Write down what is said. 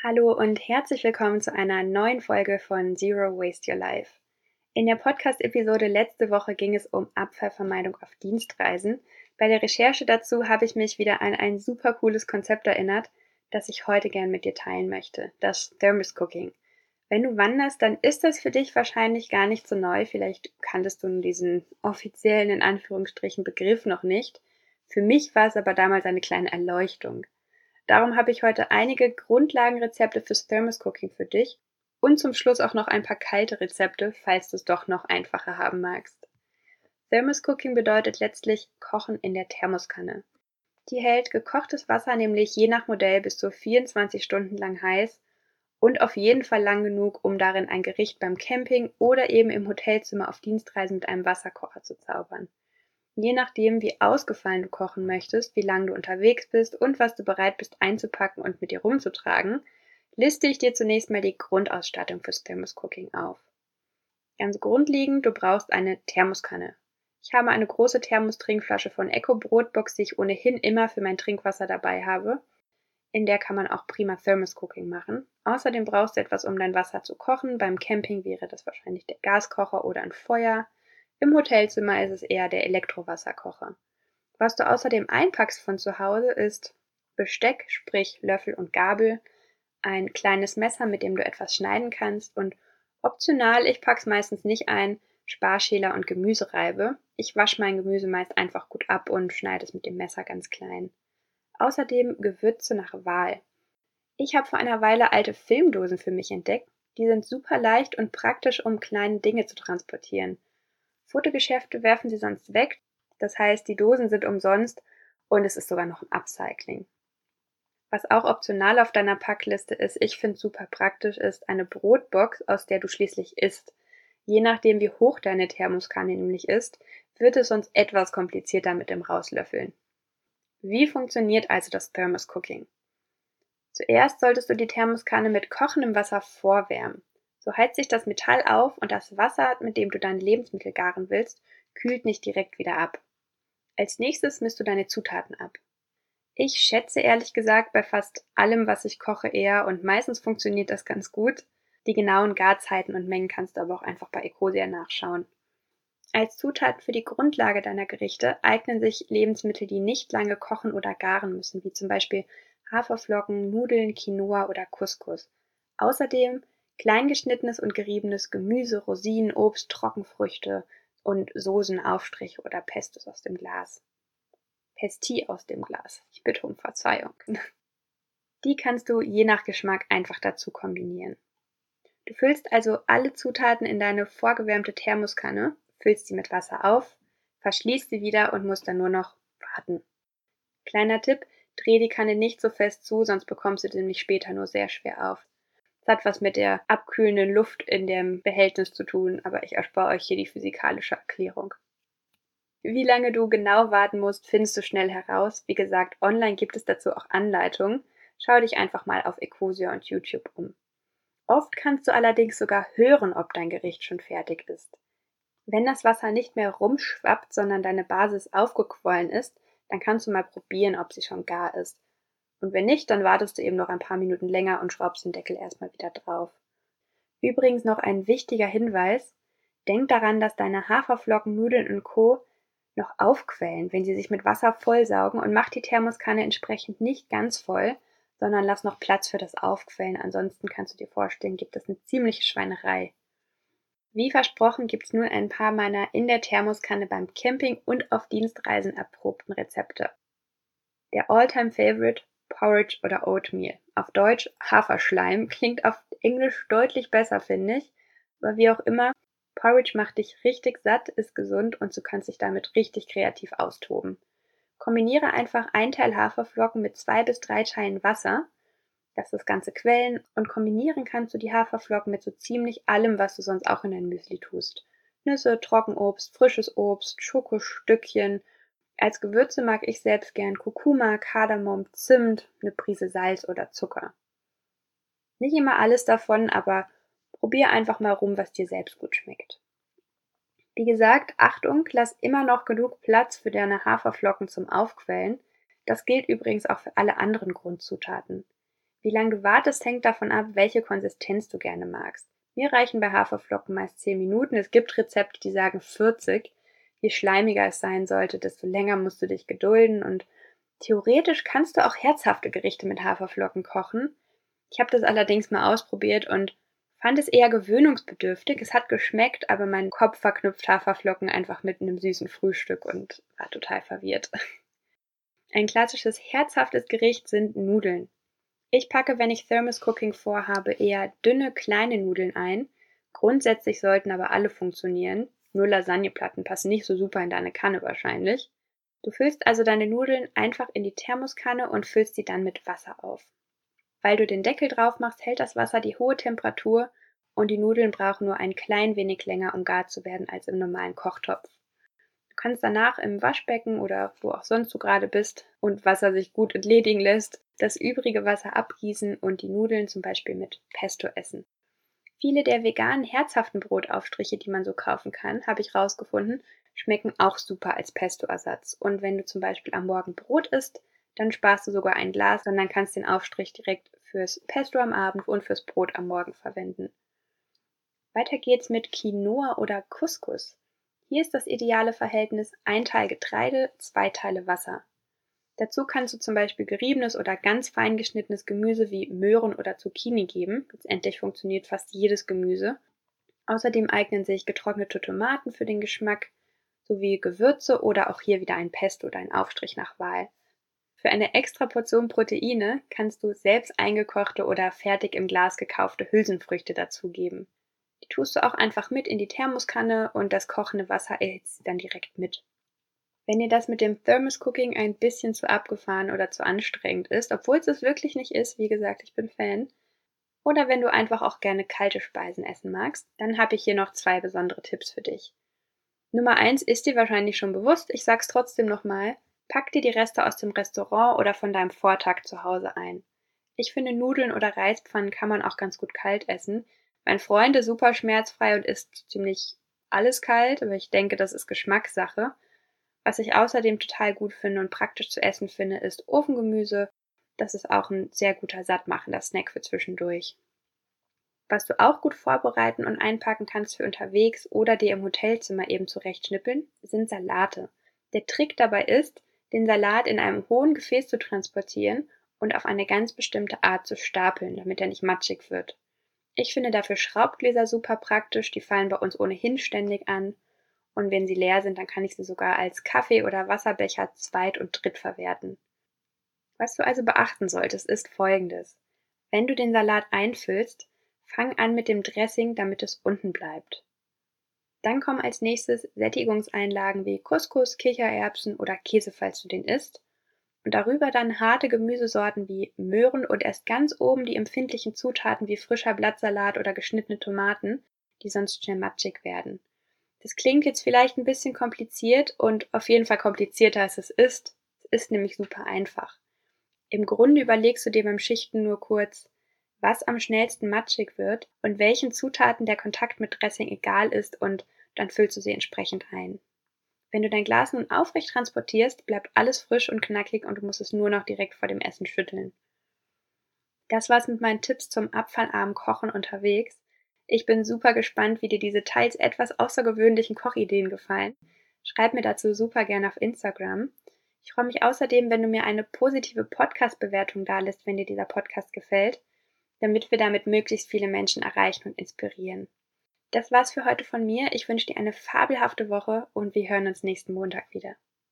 Hallo und herzlich willkommen zu einer neuen Folge von Zero Waste Your Life. In der Podcast-Episode letzte Woche ging es um Abfallvermeidung auf Dienstreisen. Bei der Recherche dazu habe ich mich wieder an ein super cooles Konzept erinnert, das ich heute gern mit dir teilen möchte, das Thermos Cooking. Wenn du wanderst, dann ist das für dich wahrscheinlich gar nicht so neu. Vielleicht kanntest du diesen offiziellen, in Anführungsstrichen, Begriff noch nicht. Für mich war es aber damals eine kleine Erleuchtung. Darum habe ich heute einige Grundlagenrezepte fürs Thermos Cooking für dich und zum Schluss auch noch ein paar kalte Rezepte, falls du es doch noch einfacher haben magst. Thermos Cooking bedeutet letztlich Kochen in der Thermoskanne. Die hält gekochtes Wasser nämlich je nach Modell bis zu 24 Stunden lang heiß und auf jeden Fall lang genug, um darin ein Gericht beim Camping oder eben im Hotelzimmer auf Dienstreisen mit einem Wasserkocher zu zaubern. Je nachdem, wie ausgefallen du kochen möchtest, wie lange du unterwegs bist und was du bereit bist einzupacken und mit dir rumzutragen, liste ich dir zunächst mal die Grundausstattung fürs Thermoscooking auf. Ganz grundlegend, du brauchst eine Thermoskanne. Ich habe eine große Thermostrinkflasche von Eco Brotbox, die ich ohnehin immer für mein Trinkwasser dabei habe. In der kann man auch prima Thermoscooking machen. Außerdem brauchst du etwas, um dein Wasser zu kochen. Beim Camping wäre das wahrscheinlich der Gaskocher oder ein Feuer. Im Hotelzimmer ist es eher der Elektrowasserkocher. Was du außerdem einpackst von zu Hause ist Besteck, sprich Löffel und Gabel, ein kleines Messer, mit dem du etwas schneiden kannst und optional, ich pack's meistens nicht ein, Sparschäler und Gemüsereibe. Ich wasche mein Gemüse meist einfach gut ab und schneide es mit dem Messer ganz klein. Außerdem Gewürze nach Wahl. Ich habe vor einer Weile alte Filmdosen für mich entdeckt. Die sind super leicht und praktisch, um kleine Dinge zu transportieren. Fotogeschäfte werfen sie sonst weg, das heißt, die Dosen sind umsonst und es ist sogar noch ein Upcycling. Was auch optional auf deiner Packliste ist, ich finde super praktisch, ist eine Brotbox, aus der du schließlich isst. Je nachdem, wie hoch deine Thermoskanne nämlich ist, wird es sonst etwas komplizierter mit dem Rauslöffeln. Wie funktioniert also das Thermos Cooking? Zuerst solltest du die Thermoskanne mit kochendem Wasser vorwärmen. So heizt sich das Metall auf und das Wasser, mit dem du deine Lebensmittel garen willst, kühlt nicht direkt wieder ab. Als nächstes misst du deine Zutaten ab. Ich schätze ehrlich gesagt bei fast allem, was ich koche, eher und meistens funktioniert das ganz gut. Die genauen Garzeiten und Mengen kannst du aber auch einfach bei Ecosia nachschauen. Als Zutaten für die Grundlage deiner Gerichte eignen sich Lebensmittel, die nicht lange kochen oder garen müssen, wie zum Beispiel Haferflocken, Nudeln, Quinoa oder Couscous. Außerdem Kleingeschnittenes und geriebenes Gemüse, Rosinen, Obst, Trockenfrüchte und Soßenaufstrich oder Pestos aus dem Glas. Pesti aus dem Glas. Ich bitte um Verzeihung. Die kannst du je nach Geschmack einfach dazu kombinieren. Du füllst also alle Zutaten in deine vorgewärmte Thermoskanne, füllst sie mit Wasser auf, verschließt sie wieder und musst dann nur noch warten. Kleiner Tipp, dreh die Kanne nicht so fest zu, sonst bekommst du sie nämlich später nur sehr schwer auf. Es hat was mit der abkühlenden Luft in dem Behältnis zu tun, aber ich erspare euch hier die physikalische Erklärung. Wie lange du genau warten musst, findest du schnell heraus. Wie gesagt, online gibt es dazu auch Anleitungen. Schau dich einfach mal auf Ecosia und YouTube um. Oft kannst du allerdings sogar hören, ob dein Gericht schon fertig ist. Wenn das Wasser nicht mehr rumschwappt, sondern deine Basis aufgequollen ist, dann kannst du mal probieren, ob sie schon gar ist. Und wenn nicht, dann wartest du eben noch ein paar Minuten länger und schraubst den Deckel erstmal wieder drauf. Übrigens noch ein wichtiger Hinweis. Denk daran, dass deine Haferflocken, Nudeln und Co. noch aufquellen, wenn sie sich mit Wasser vollsaugen und mach die Thermoskanne entsprechend nicht ganz voll, sondern lass noch Platz für das Aufquellen. Ansonsten kannst du dir vorstellen, gibt es eine ziemliche Schweinerei. Wie versprochen gibt's nun ein paar meiner in der Thermoskanne beim Camping und auf Dienstreisen erprobten Rezepte. Der Alltime Favorite Porridge oder Oatmeal. Auf Deutsch Haferschleim. Klingt auf Englisch deutlich besser, finde ich. Aber wie auch immer, Porridge macht dich richtig satt, ist gesund und du kannst dich damit richtig kreativ austoben. Kombiniere einfach ein Teil Haferflocken mit zwei bis drei Teilen Wasser. Lass das Ganze quellen und kombinieren kannst du die Haferflocken mit so ziemlich allem, was du sonst auch in dein Müsli tust. Nüsse, Trockenobst, frisches Obst, Schokostückchen, als Gewürze mag ich selbst gern Kurkuma, Kardamom, Zimt, eine Prise Salz oder Zucker. Nicht immer alles davon, aber probier einfach mal rum, was dir selbst gut schmeckt. Wie gesagt, Achtung, lass immer noch genug Platz für deine Haferflocken zum Aufquellen. Das gilt übrigens auch für alle anderen Grundzutaten. Wie lange du wartest, hängt davon ab, welche Konsistenz du gerne magst. Mir reichen bei Haferflocken meist 10 Minuten. Es gibt Rezepte, die sagen 40. Je schleimiger es sein sollte, desto länger musst du dich gedulden und theoretisch kannst du auch herzhafte Gerichte mit Haferflocken kochen. Ich habe das allerdings mal ausprobiert und fand es eher gewöhnungsbedürftig. Es hat geschmeckt, aber mein Kopf verknüpft Haferflocken einfach mit einem süßen Frühstück und war total verwirrt. Ein klassisches herzhaftes Gericht sind Nudeln. Ich packe, wenn ich Thermos Cooking vorhabe, eher dünne, kleine Nudeln ein. Grundsätzlich sollten aber alle funktionieren. Nur Lasagneplatten passen nicht so super in deine Kanne wahrscheinlich. Du füllst also deine Nudeln einfach in die Thermoskanne und füllst sie dann mit Wasser auf. Weil du den Deckel drauf machst, hält das Wasser die hohe Temperatur und die Nudeln brauchen nur ein klein wenig länger, um gar zu werden als im normalen Kochtopf. Du kannst danach im Waschbecken oder wo auch sonst du gerade bist und Wasser sich gut entledigen lässt, das übrige Wasser abgießen und die Nudeln zum Beispiel mit Pesto essen. Viele der veganen herzhaften Brotaufstriche, die man so kaufen kann, habe ich rausgefunden, schmecken auch super als Pesto-Ersatz. Und wenn du zum Beispiel am Morgen Brot isst, dann sparst du sogar ein Glas und dann kannst den Aufstrich direkt fürs Pesto am Abend und fürs Brot am Morgen verwenden. Weiter geht's mit Quinoa oder Couscous. Hier ist das ideale Verhältnis ein Teil Getreide, zwei Teile Wasser. Dazu kannst du zum Beispiel geriebenes oder ganz fein geschnittenes Gemüse wie Möhren oder Zucchini geben. Letztendlich funktioniert fast jedes Gemüse. Außerdem eignen sich getrocknete Tomaten für den Geschmack sowie Gewürze oder auch hier wieder ein Pesto oder ein Aufstrich nach Wahl. Für eine extra Portion Proteine kannst du selbst eingekochte oder fertig im Glas gekaufte Hülsenfrüchte dazugeben. Die tust du auch einfach mit in die Thermoskanne und das kochende Wasser erhitzt sie dann direkt mit. Wenn dir das mit dem Thermos Cooking ein bisschen zu abgefahren oder zu anstrengend ist, obwohl es es wirklich nicht ist, wie gesagt, ich bin Fan, oder wenn du einfach auch gerne kalte Speisen essen magst, dann habe ich hier noch zwei besondere Tipps für dich. Nummer eins ist dir wahrscheinlich schon bewusst, ich sag's trotzdem nochmal, Pack dir die Reste aus dem Restaurant oder von deinem Vortag zu Hause ein. Ich finde, Nudeln oder Reispfannen kann man auch ganz gut kalt essen. Mein Freund ist super schmerzfrei und isst ziemlich alles kalt, aber ich denke, das ist Geschmackssache. Was ich außerdem total gut finde und praktisch zu essen finde, ist Ofengemüse. Das ist auch ein sehr guter sattmachender Snack für zwischendurch. Was du auch gut vorbereiten und einpacken kannst für unterwegs oder dir im Hotelzimmer eben zurechtschnippeln, sind Salate. Der Trick dabei ist, den Salat in einem hohen Gefäß zu transportieren und auf eine ganz bestimmte Art zu stapeln, damit er nicht matschig wird. Ich finde dafür Schraubgläser super praktisch, die fallen bei uns ohnehin ständig an. Und wenn sie leer sind, dann kann ich sie sogar als Kaffee- oder Wasserbecher zweit- und dritt verwerten. Was du also beachten solltest, ist folgendes. Wenn du den Salat einfüllst, fang an mit dem Dressing, damit es unten bleibt. Dann kommen als nächstes Sättigungseinlagen wie Couscous, Kichererbsen oder Käse, falls du den isst. Und darüber dann harte Gemüsesorten wie Möhren und erst ganz oben die empfindlichen Zutaten wie frischer Blattsalat oder geschnittene Tomaten, die sonst schnell matschig werden. Das klingt jetzt vielleicht ein bisschen kompliziert und auf jeden Fall komplizierter als es ist. Es ist nämlich super einfach. Im Grunde überlegst du dir beim Schichten nur kurz, was am schnellsten matschig wird und welchen Zutaten der Kontakt mit Dressing egal ist und dann füllst du sie entsprechend ein. Wenn du dein Glas nun aufrecht transportierst, bleibt alles frisch und knackig und du musst es nur noch direkt vor dem Essen schütteln. Das war's mit meinen Tipps zum abfallarmen Kochen unterwegs. Ich bin super gespannt, wie dir diese teils etwas außergewöhnlichen Kochideen gefallen. Schreib mir dazu super gerne auf Instagram. Ich freue mich außerdem, wenn du mir eine positive Podcast-Bewertung dalässt, wenn dir dieser Podcast gefällt damit wir damit möglichst viele Menschen erreichen und inspirieren. Das war's für heute von mir. Ich wünsche dir eine fabelhafte Woche und wir hören uns nächsten Montag wieder.